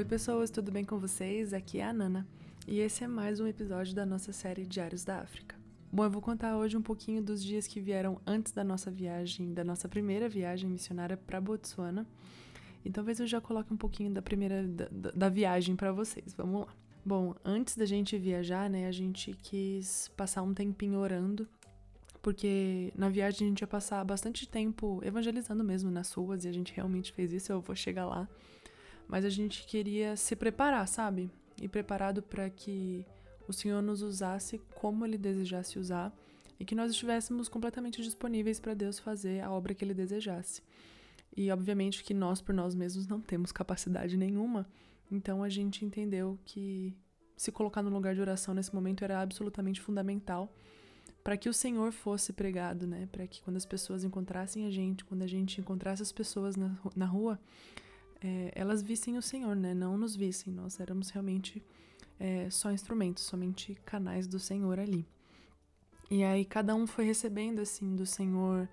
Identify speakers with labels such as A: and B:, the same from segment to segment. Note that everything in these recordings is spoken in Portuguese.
A: Oi, pessoas, tudo bem com vocês? Aqui é a Nana e esse é mais um episódio da nossa série Diários da África. Bom, eu vou contar hoje um pouquinho dos dias que vieram antes da nossa viagem, da nossa primeira viagem missionária para Botsuana. E talvez eu já coloque um pouquinho da primeira da, da viagem para vocês. Vamos lá. Bom, antes da gente viajar, né, a gente quis passar um tempinho orando porque na viagem a gente ia passar bastante tempo evangelizando mesmo nas ruas e a gente realmente fez isso, eu vou chegar lá. Mas a gente queria se preparar, sabe? E preparado para que o Senhor nos usasse como ele desejasse usar e que nós estivéssemos completamente disponíveis para Deus fazer a obra que ele desejasse. E obviamente que nós por nós mesmos não temos capacidade nenhuma, então a gente entendeu que se colocar no lugar de oração nesse momento era absolutamente fundamental para que o Senhor fosse pregado, né? Para que quando as pessoas encontrassem a gente, quando a gente encontrasse as pessoas na, na rua, é, elas vissem o Senhor, né? Não nos vissem. Nós éramos realmente é, só instrumentos, somente canais do Senhor ali. E aí cada um foi recebendo assim do Senhor.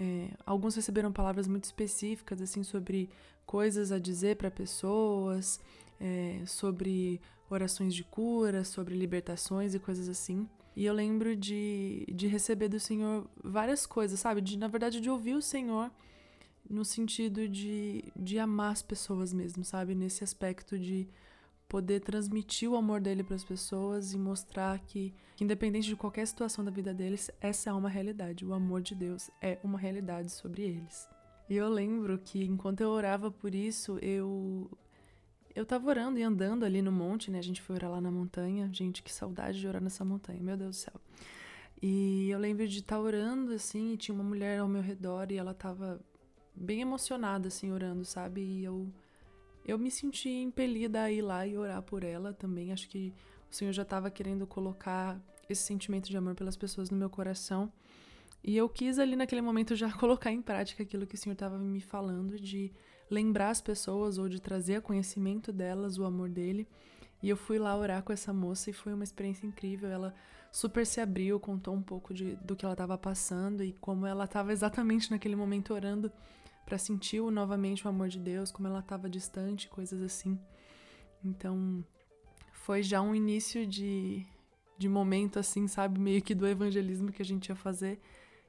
A: É, alguns receberam palavras muito específicas assim sobre coisas a dizer para pessoas, é, sobre orações de cura, sobre libertações e coisas assim. E eu lembro de, de receber do Senhor várias coisas, sabe? De, na verdade, de ouvir o Senhor no sentido de, de amar as pessoas mesmo, sabe? Nesse aspecto de poder transmitir o amor dele para as pessoas e mostrar que, independente de qualquer situação da vida deles, essa é uma realidade. O amor de Deus é uma realidade sobre eles. E eu lembro que enquanto eu orava por isso, eu eu tava orando e andando ali no monte, né? A gente foi orar lá na montanha. Gente, que saudade de orar nessa montanha, meu Deus do céu. E eu lembro de estar tá orando, assim, e tinha uma mulher ao meu redor e ela tava bem emocionada, assim, orando, sabe? E eu, eu me senti impelida a ir lá e orar por ela também. Acho que o Senhor já tava querendo colocar esse sentimento de amor pelas pessoas no meu coração. E eu quis ali naquele momento já colocar em prática aquilo que o Senhor estava me falando, de lembrar as pessoas ou de trazer a conhecimento delas o amor dele. E eu fui lá orar com essa moça e foi uma experiência incrível. Ela super se abriu, contou um pouco de, do que ela estava passando e como ela estava exatamente naquele momento orando para sentir novamente o amor de Deus, como ela estava distante, coisas assim. Então, foi já um início de, de momento assim, sabe, meio que do evangelismo que a gente ia fazer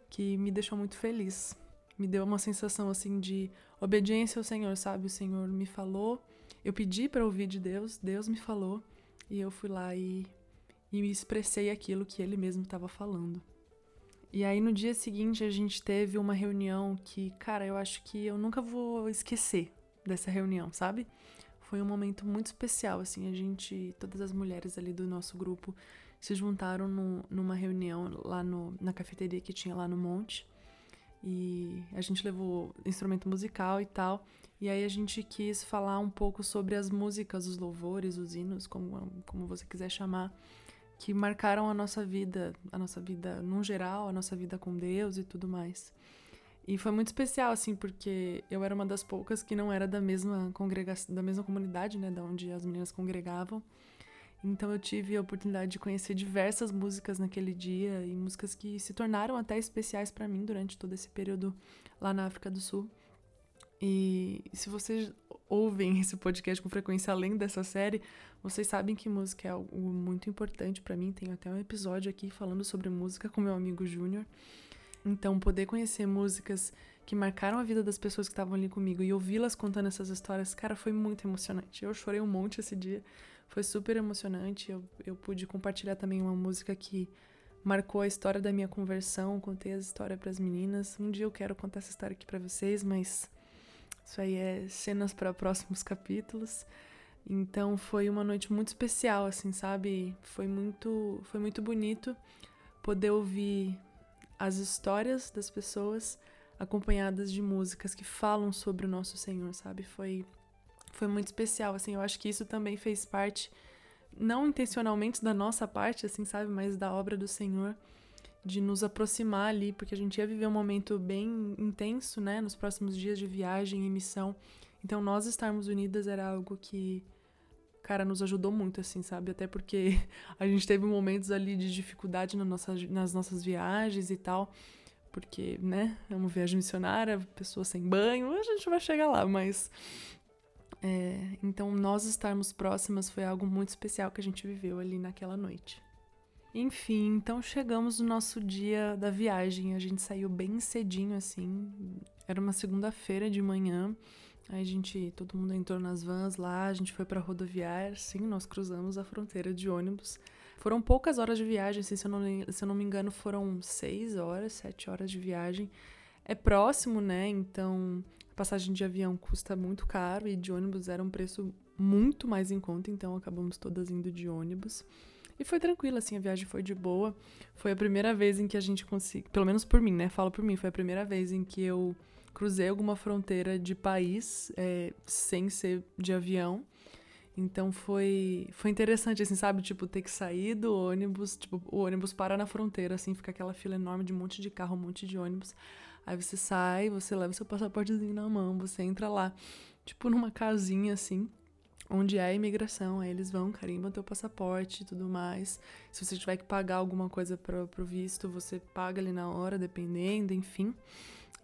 A: que me deixou muito feliz. Me deu uma sensação assim de obediência ao Senhor, sabe? O Senhor me falou, eu pedi para ouvir de Deus, Deus me falou e eu fui lá e, e me expressei aquilo que Ele mesmo estava falando. E aí no dia seguinte a gente teve uma reunião que, cara, eu acho que eu nunca vou esquecer dessa reunião, sabe? Foi um momento muito especial, assim, a gente, todas as mulheres ali do nosso grupo se juntaram no, numa reunião lá no, na cafeteria que tinha lá no Monte. E a gente levou instrumento musical e tal. E aí a gente quis falar um pouco sobre as músicas, os louvores, os hinos, como, como você quiser chamar, que marcaram a nossa vida, a nossa vida no geral, a nossa vida com Deus e tudo mais. E foi muito especial, assim, porque eu era uma das poucas que não era da mesma congregação, da mesma comunidade, né, da onde as meninas congregavam. Então eu tive a oportunidade de conhecer diversas músicas naquele dia e músicas que se tornaram até especiais para mim durante todo esse período lá na África do Sul. E se vocês ouvem esse podcast com frequência além dessa série, vocês sabem que música é algo muito importante para mim. Tem até um episódio aqui falando sobre música com meu amigo Júnior. Então, poder conhecer músicas que marcaram a vida das pessoas que estavam ali comigo e ouvi-las contando essas histórias, cara, foi muito emocionante. Eu chorei um monte esse dia, foi super emocionante. Eu, eu pude compartilhar também uma música que marcou a história da minha conversão, contei a história para as meninas. Um dia eu quero contar essa história aqui para vocês, mas isso aí é cenas para próximos capítulos. Então foi uma noite muito especial, assim, sabe? Foi muito, foi muito bonito poder ouvir as histórias das pessoas acompanhadas de músicas que falam sobre o nosso Senhor, sabe? Foi foi muito especial, assim, eu acho que isso também fez parte não intencionalmente da nossa parte, assim, sabe, mas da obra do Senhor de nos aproximar ali, porque a gente ia viver um momento bem intenso, né, nos próximos dias de viagem e missão. Então, nós estarmos unidas era algo que cara, nos ajudou muito, assim, sabe? Até porque a gente teve momentos ali de dificuldade na nossa, nas nossas viagens e tal. Porque, né, é uma viagem missionária, pessoa sem banho, a gente vai chegar lá, mas É, então, nós estarmos próximas foi algo muito especial que a gente viveu ali naquela noite. Enfim, então chegamos no nosso dia da viagem. A gente saiu bem cedinho, assim. Era uma segunda-feira de manhã. Aí a gente, todo mundo entrou nas vans lá, a gente foi pra rodoviária, sim, nós cruzamos a fronteira de ônibus. Foram poucas horas de viagem, assim, se, eu não, se eu não me engano, foram seis horas, sete horas de viagem. É próximo, né? Então, a passagem de avião custa muito caro e de ônibus era um preço muito mais em conta, então acabamos todas indo de ônibus. E foi tranquilo, assim, a viagem foi de boa. Foi a primeira vez em que a gente conseguiu, pelo menos por mim, né? Falo por mim, foi a primeira vez em que eu cruzei alguma fronteira de país é, sem ser de avião. Então foi foi interessante, assim, sabe? Tipo, ter que sair do ônibus, tipo, o ônibus para na fronteira, assim, fica aquela fila enorme de um monte de carro, um monte de ônibus. Aí você sai, você leva seu passaportezinho na mão, você entra lá, tipo, numa casinha, assim, onde é a imigração. Aí eles vão, carimbam teu passaporte e tudo mais. Se você tiver que pagar alguma coisa pro, pro visto, você paga ali na hora, dependendo, enfim.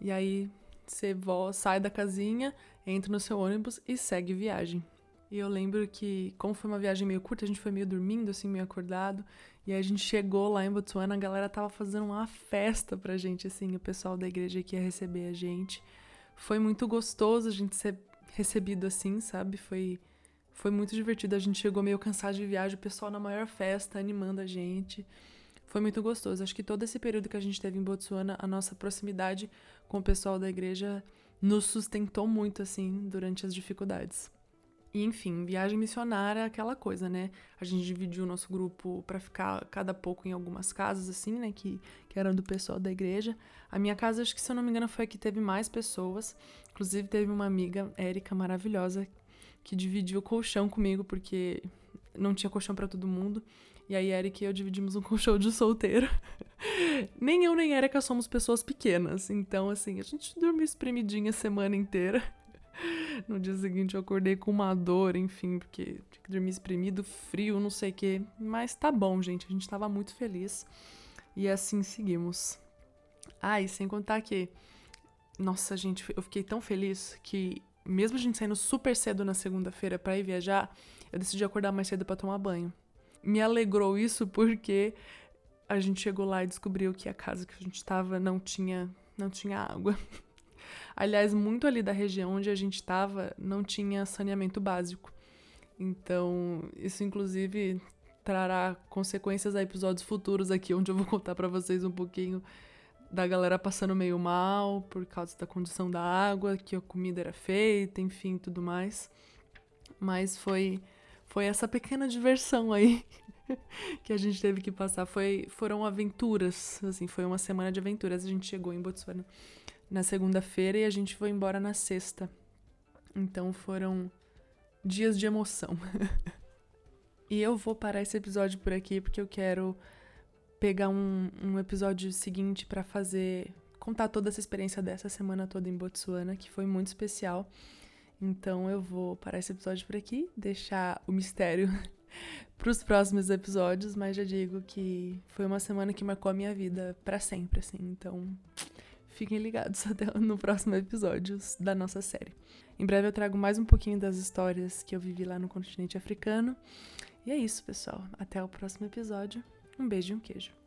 A: E aí você sai da casinha, entra no seu ônibus e segue viagem. E eu lembro que, como foi uma viagem meio curta, a gente foi meio dormindo, assim, meio acordado. E aí a gente chegou lá em Botsuana, a galera tava fazendo uma festa pra gente, assim, o pessoal da igreja que ia receber a gente. Foi muito gostoso a gente ser recebido assim, sabe? Foi, foi muito divertido. A gente chegou meio cansado de viagem, o pessoal na maior festa, animando a gente. Foi muito gostoso. Acho que todo esse período que a gente teve em Botsuana, a nossa proximidade com o pessoal da igreja nos sustentou muito, assim, durante as dificuldades. E, enfim, viagem missionária é aquela coisa, né? A gente dividiu o nosso grupo para ficar cada pouco em algumas casas, assim, né? Que, que eram do pessoal da igreja. A minha casa, acho que se eu não me engano, foi a que teve mais pessoas. Inclusive, teve uma amiga, Érica, maravilhosa, que dividiu o colchão comigo, porque não tinha colchão para todo mundo. E aí, Eric e eu dividimos um colchão de solteiro. nem eu nem Erika somos pessoas pequenas. Então, assim, a gente dormiu espremidinha a semana inteira. No dia seguinte eu acordei com uma dor, enfim, porque tinha que dormir espremido, frio, não sei o quê. Mas tá bom, gente. A gente tava muito feliz. E assim seguimos. Ah, e sem contar que. Nossa, gente, eu fiquei tão feliz que, mesmo a gente saindo super cedo na segunda-feira para ir viajar, eu decidi acordar mais cedo para tomar banho. Me alegrou isso porque a gente chegou lá e descobriu que a casa que a gente tava não tinha, não tinha água. Aliás, muito ali da região onde a gente estava não tinha saneamento básico. Então, isso inclusive trará consequências a episódios futuros aqui, onde eu vou contar para vocês um pouquinho da galera passando meio mal por causa da condição da água, que a comida era feita, enfim, tudo mais. Mas foi foi essa pequena diversão aí que a gente teve que passar. Foi, foram aventuras, assim, foi uma semana de aventuras. A gente chegou em Botsuana na segunda-feira e a gente foi embora na sexta. Então foram dias de emoção. e eu vou parar esse episódio por aqui porque eu quero pegar um, um episódio seguinte para fazer contar toda essa experiência dessa semana toda em Botsuana, que foi muito especial. Então eu vou parar esse episódio por aqui, deixar o mistério para os próximos episódios, mas já digo que foi uma semana que marcou a minha vida para sempre, assim. Então, fiquem ligados até no próximo episódio da nossa série. Em breve eu trago mais um pouquinho das histórias que eu vivi lá no continente africano. E é isso, pessoal. Até o próximo episódio. Um beijo e um queijo.